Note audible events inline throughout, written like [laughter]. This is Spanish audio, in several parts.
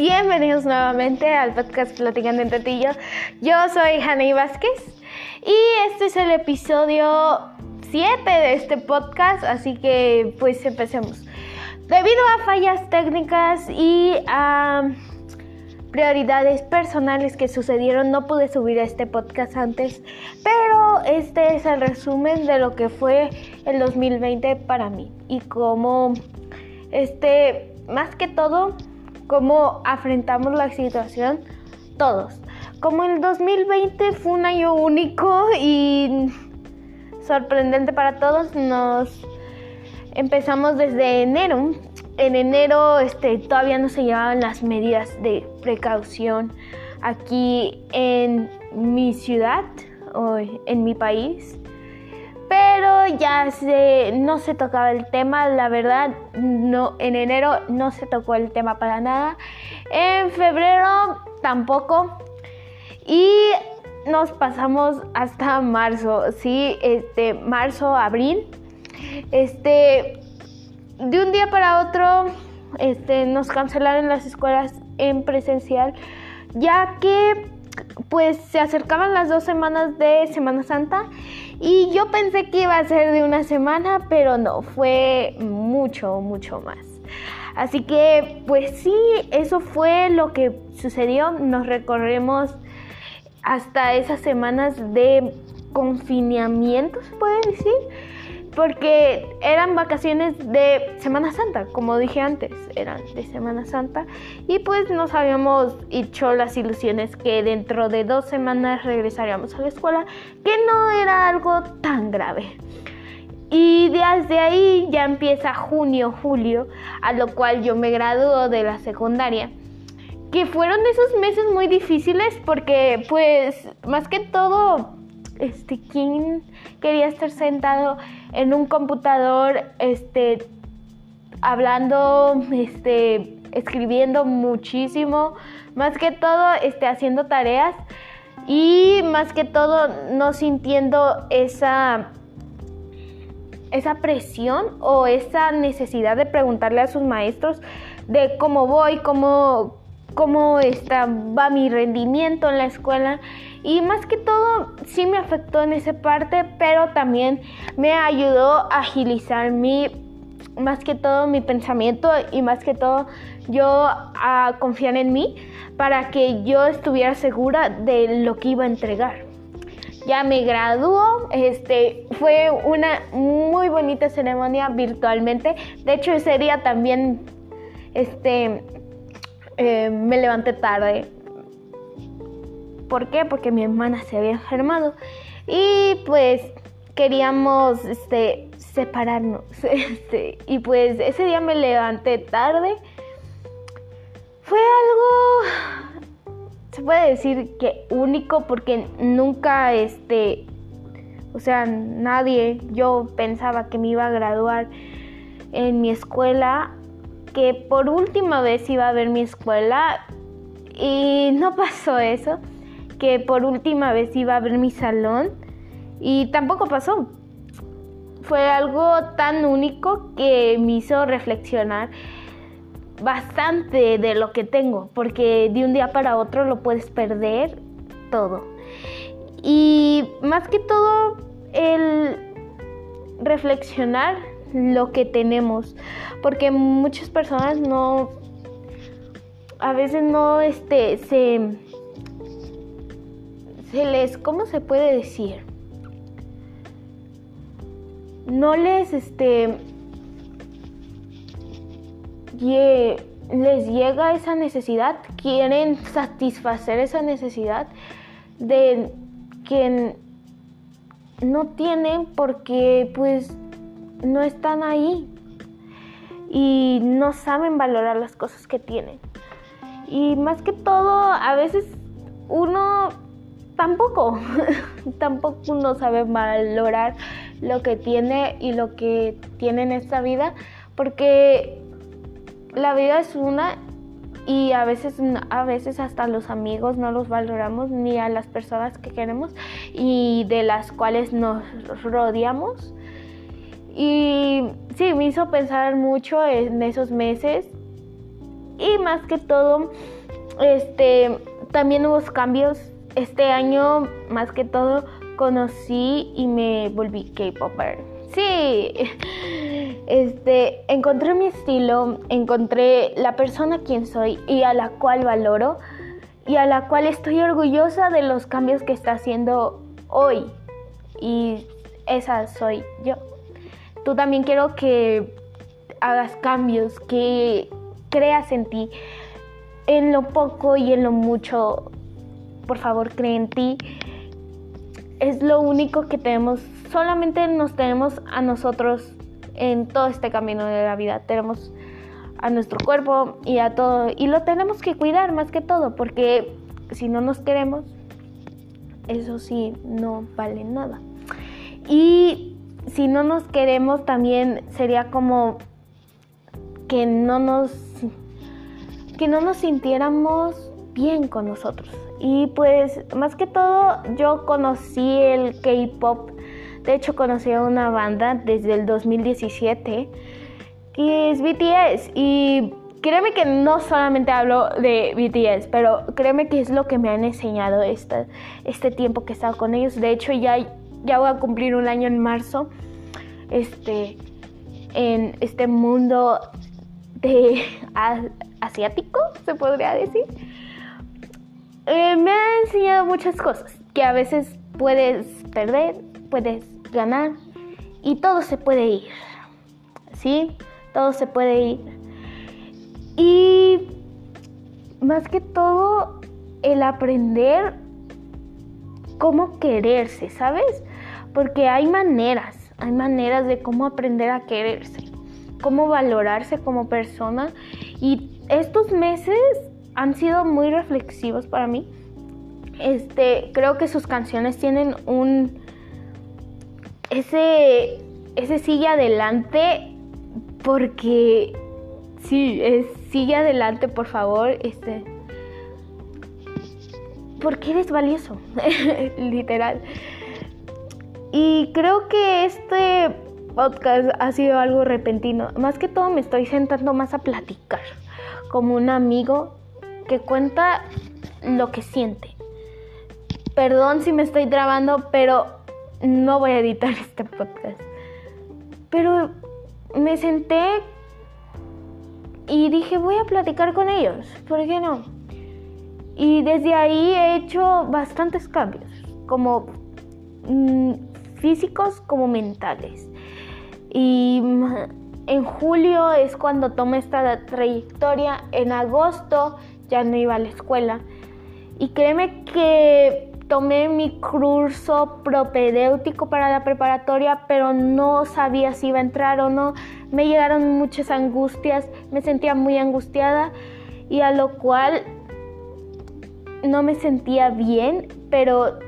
Bienvenidos nuevamente al podcast Platicando entre ti Yo soy Haney Vázquez y este es el episodio 7 de este podcast, así que pues empecemos. Debido a fallas técnicas y a prioridades personales que sucedieron, no pude subir este podcast antes, pero este es el resumen de lo que fue el 2020 para mí y cómo, este, más que todo, cómo afrontamos la situación todos. Como el 2020 fue un año único y sorprendente para todos, nos empezamos desde enero. En enero este, todavía no se llevaban las medidas de precaución aquí en mi ciudad o en mi país. Ya no se tocaba el tema, la verdad, no, en enero no se tocó el tema para nada. En febrero tampoco. Y nos pasamos hasta marzo, sí, este, marzo, abril. Este, de un día para otro, este, nos cancelaron las escuelas en presencial, ya que pues se acercaban las dos semanas de Semana Santa y yo pensé que iba a ser de una semana, pero no, fue mucho, mucho más. Así que pues sí, eso fue lo que sucedió. Nos recorremos hasta esas semanas de confinamiento, se puede decir porque eran vacaciones de Semana Santa, como dije antes, eran de Semana Santa y pues nos habíamos hecho las ilusiones que dentro de dos semanas regresaríamos a la escuela, que no era algo tan grave. Y desde ahí ya empieza junio, julio, a lo cual yo me graduó de la secundaria. Que fueron esos meses muy difíciles porque pues más que todo este, ¿quién quería estar sentado en un computador, este, hablando, este, escribiendo muchísimo, más que todo, este, haciendo tareas y más que todo no sintiendo esa esa presión o esa necesidad de preguntarle a sus maestros de cómo voy, cómo, cómo está, va mi rendimiento en la escuela y más que todo sí me afectó en esa parte, pero también me ayudó a agilizar mi, más que todo mi pensamiento y más que todo yo a confiar en mí para que yo estuviera segura de lo que iba a entregar. Ya me graduó, este, fue una muy bonita ceremonia virtualmente. De hecho, ese día también este, eh, me levanté tarde ¿Por qué? Porque mi hermana se había enfermado y pues queríamos este, separarnos. [laughs] Este, y pues ese día me levanté tarde. Fue algo, se puede decir que único porque nunca, este, o sea, nadie, yo pensaba que me iba a graduar en mi escuela, que por última vez iba a ver mi escuela y no [laughs] pasó eso que por última vez iba a ver mi salón y tampoco pasó. Fue algo tan único que me hizo reflexionar bastante de lo que tengo, porque de un día para otro lo puedes perder todo. Y más que todo, el reflexionar lo que tenemos, porque muchas personas no, a veces no este, se se les, ¿cómo se puede decir? No les, este, les llega esa necesidad, quieren satisfacer esa necesidad de quien no tienen porque pues no están ahí y no saben valorar las cosas que tienen. Y más que todo, a veces uno tampoco, [laughs] tampoco uno sabe valorar lo que tiene y lo que tiene en esta vida, porque la vida es una y a veces, a veces hasta los amigos no los valoramos ni a las personas que queremos y de las cuales nos rodeamos. Y sí, me hizo pensar mucho en esos meses y más que todo, este, también hubo cambios. Este año, más que todo, conocí y me volví K-Popper. Sí, [laughs] este, encontré mi estilo, encontré la persona quien soy y a la cual valoro y a la cual estoy orgullosa de los cambios que está haciendo hoy. Y esa soy yo. Tú también quiero que hagas cambios, que creas en ti, en lo poco y en lo mucho. Por favor, cree en ti. Es lo único que tenemos, solamente nos tenemos a nosotros en todo este camino de la vida. Tenemos a nuestro cuerpo y a todo. Y lo tenemos que cuidar más que todo, porque si no nos queremos, eso sí, no vale nada. Y si no nos queremos, también sería como que no nos que no nos sintiéramos bien con nosotros. Y pues más que todo yo conocí el K-pop. De hecho conocí a una banda desde el 2017 que es BTS y créeme que no solamente hablo de BTS, pero créeme que es lo que me han enseñado este, tiempo que he estado con ellos. De hecho, ya, ya voy a cumplir un año en marzo este, en este mundo de asiático, se podría decir. Eh, me ha enseñado muchas cosas, que a veces puedes perder, puedes ganar y todo se puede ir. ¿Sí? Todo se puede ir y más que todo, el aprender cómo quererse, ¿sabes? Porque hay maneras, hay maneras de cómo aprender a quererse, cómo valorarse como persona. Y estos meses han sido muy reflexivos para mí. Este, creo que sus canciones tienen un ese ese sigue adelante porque sí, sigue adelante, por favor. Este, porque eres valioso, [laughs] literal. Y creo que este podcast ha sido algo repentino. Más que todo me estoy sentando más a platicar, como un amigo que cuenta lo que siente. Perdón si me estoy trabando, pero no voy a editar [laughs] este podcast. Pero me senté y dije, voy a platicar con ellos, ¿por qué no? Y desde ahí he hecho bastantes cambios, como mm, físicos como mentales. Y en julio es cuando tomé esta trayectoria, en agosto ya no iba a la escuela. Y créeme que tomé mi curso propedéutico para la preparatoria, pero no sabía si iba a entrar o no. Me llegaron muchas angustias, me sentía muy angustiada y a lo cual no me sentía bien, pero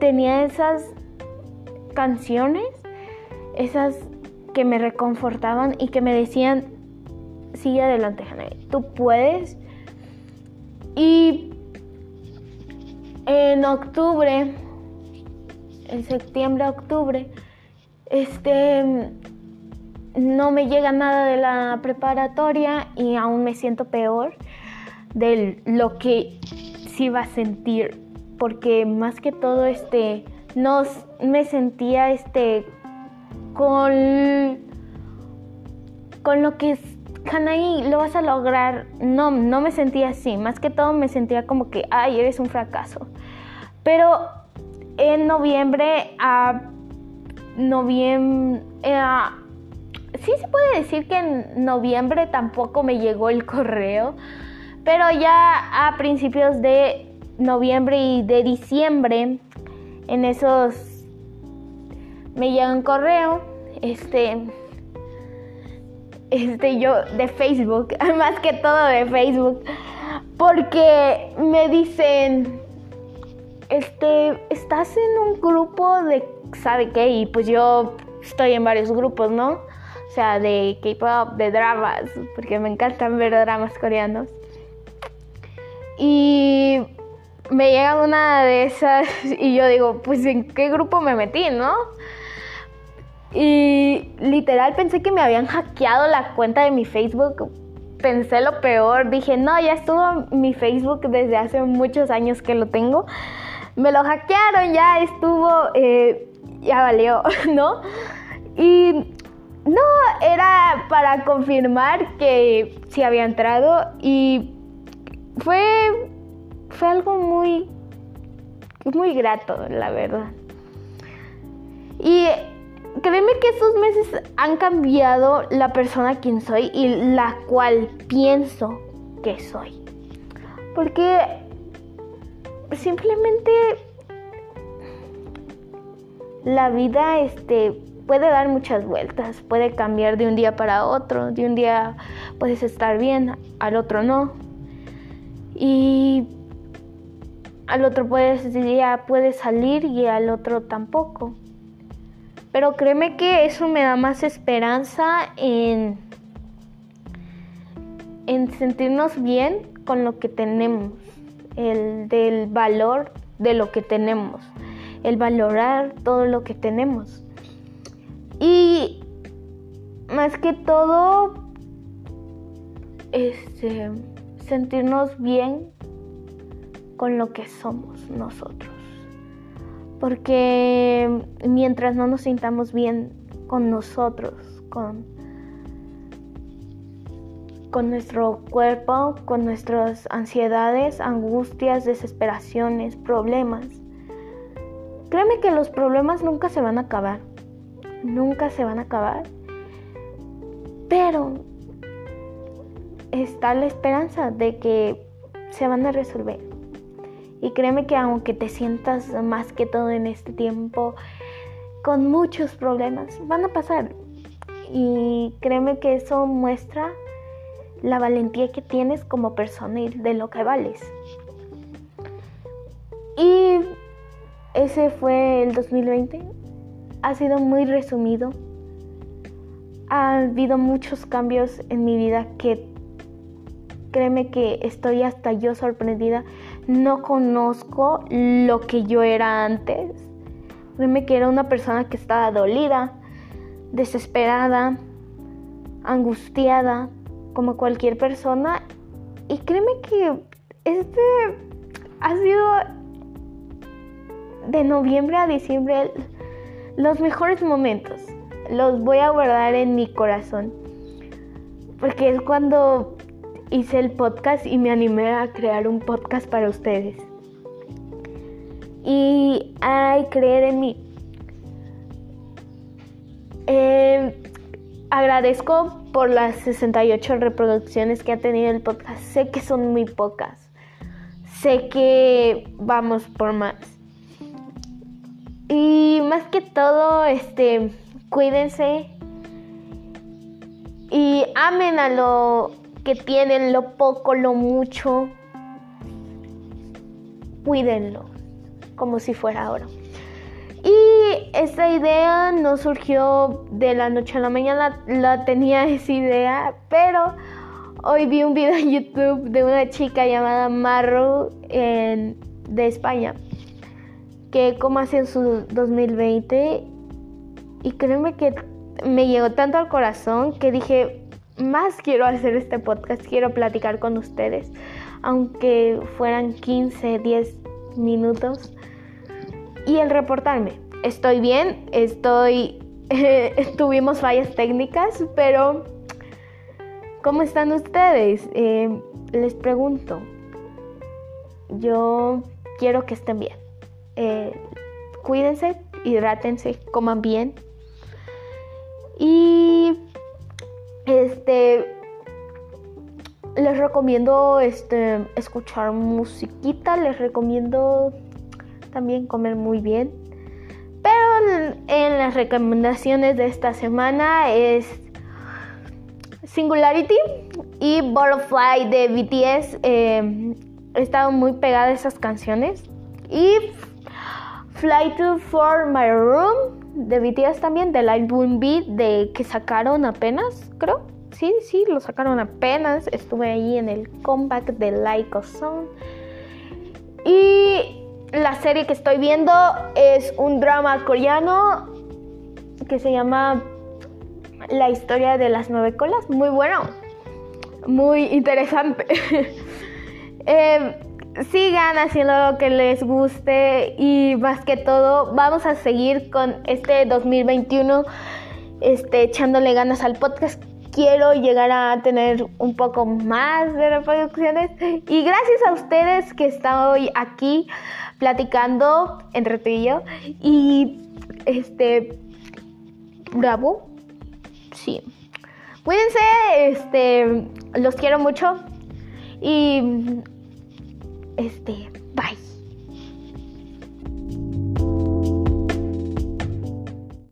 tenía esas canciones, esas que me reconfortaban y que me decían, sigue adelante, Hannah, tú puedes. Y en octubre, en septiembre, octubre, este, no me llega nada de la preparatoria y aún me siento peor de lo que sí iba a sentir, porque más que todo, este, no me sentía, este, con, con lo que Hanaí, lo vas a lograr. No, no me sentía así. Más que todo me sentía como que, ay, eres un fracaso. Pero en noviembre, a noviembre, sí se puede decir que en noviembre tampoco me llegó el correo. Pero ya a principios de noviembre y de diciembre, en esos me llega un correo. Este este, yo de Facebook, [laughs] más que todo de Facebook, porque me dicen, este, estás en un grupo de, ¿sabe qué? Y pues yo estoy en varios grupos, ¿no? O sea, de K-pop, de dramas, porque me encantan ver dramas coreanos. Y me llega una de esas [laughs] y yo digo, pues en qué grupo me metí, ¿no? Y literal pensé que me habían hackeado la cuenta de mi Facebook pensé lo peor. Dije, no, ya estuvo mi Facebook desde hace muchos años que lo tengo. Me lo hackearon, ya estuvo, eh, ya valió, [laughs] ¿no? Y no, era para confirmar que sí había entrado y fue, fue algo muy, muy grato, la verdad. Y créeme que estos meses han cambiado la persona quien soy y la cual pienso que soy. Porque simplemente la vida este puede dar muchas vueltas, puede cambiar de un día para otro, de un día puedes estar bien, al otro no. Y al otro puedes, día puedes salir y al otro tampoco. Pero créeme que eso me da más esperanza en, en sentirnos bien con lo que tenemos, el del valor de lo que tenemos, el valorar todo lo que tenemos. Y más que todo, este, sentirnos bien con lo que somos nosotros porque mientras no nos sintamos bien con nosotros, con, con nuestro cuerpo, con nuestras ansiedades, angustias, desesperaciones, problemas, créeme que los problemas nunca se van a acabar, nunca se van a acabar, pero está la esperanza de que se van a resolver. Y créeme que aunque te sientas más que todo en este tiempo con muchos problemas, van a pasar. Y créeme que eso muestra la valentía que tienes como persona y de lo que vales. Y ese fue el 2020. Ha sido muy resumido. Ha habido muchos cambios en mi vida que créeme que estoy hasta yo sorprendida no conozco lo que yo era antes. Créeme que era una persona que estaba dolida, desesperada, angustiada, como cualquier persona. Y créeme que este ha sido de noviembre a diciembre los mejores momentos. Los voy a guardar en mi corazón. Porque es cuando hice el podcast y me animé a crear un podcast para ustedes. Y hay creer en mí. Eh, agradezco por las 68 reproducciones que ha tenido el podcast. Sé que son muy pocas. Sé que vamos por más. Y más que todo, este, cuídense y amen a lo que tienen lo poco, lo mucho, cuídenlo como si fuera oro. Y esta idea no surgió de la noche a la mañana, la tenía [laughs] esa idea, pero hoy vi un video en YouTube de una chica llamada Maru de España, que como hace en su 2020, y créeme que me llegó tanto al corazón que dije, más quiero hacer este podcast, quiero platicar con ustedes, aunque fueran 15, 10 minutos. Y el reportarme. Estoy bien, estoy... [laughs] tuvimos fallas técnicas, pero ¿cómo están ustedes? Eh, les pregunto. Yo quiero que estén bien. Eh, cuídense, hidrátense, coman bien. Les recomiendo este escuchar musiquita, les recomiendo también comer muy bien. Pero en, las recomendaciones de esta semana es Singularity y Butterfly de BTS. He estado muy pegada a esas canciones. Y Fly to For My Room de BTS también, del álbum Beat de que sacaron apenas, creo. Sí, sí, lo sacaron apenas. Estuve ahí en el comeback de a Song. Y la serie que estoy viendo es un drama coreano que se llama La historia de las nueve colas. Muy bueno. muy interesante. [laughs] Eh, sigan haciendo lo que les guste y más que todo vamos a seguir con este 2021 este, echándole ganas al podcast. Quiero llegar a tener un poco más de reproducciones. Y gracias a ustedes que estoy aquí platicando entre tú y yo. Y este bravo sí. Cuídense este los quiero mucho. Y este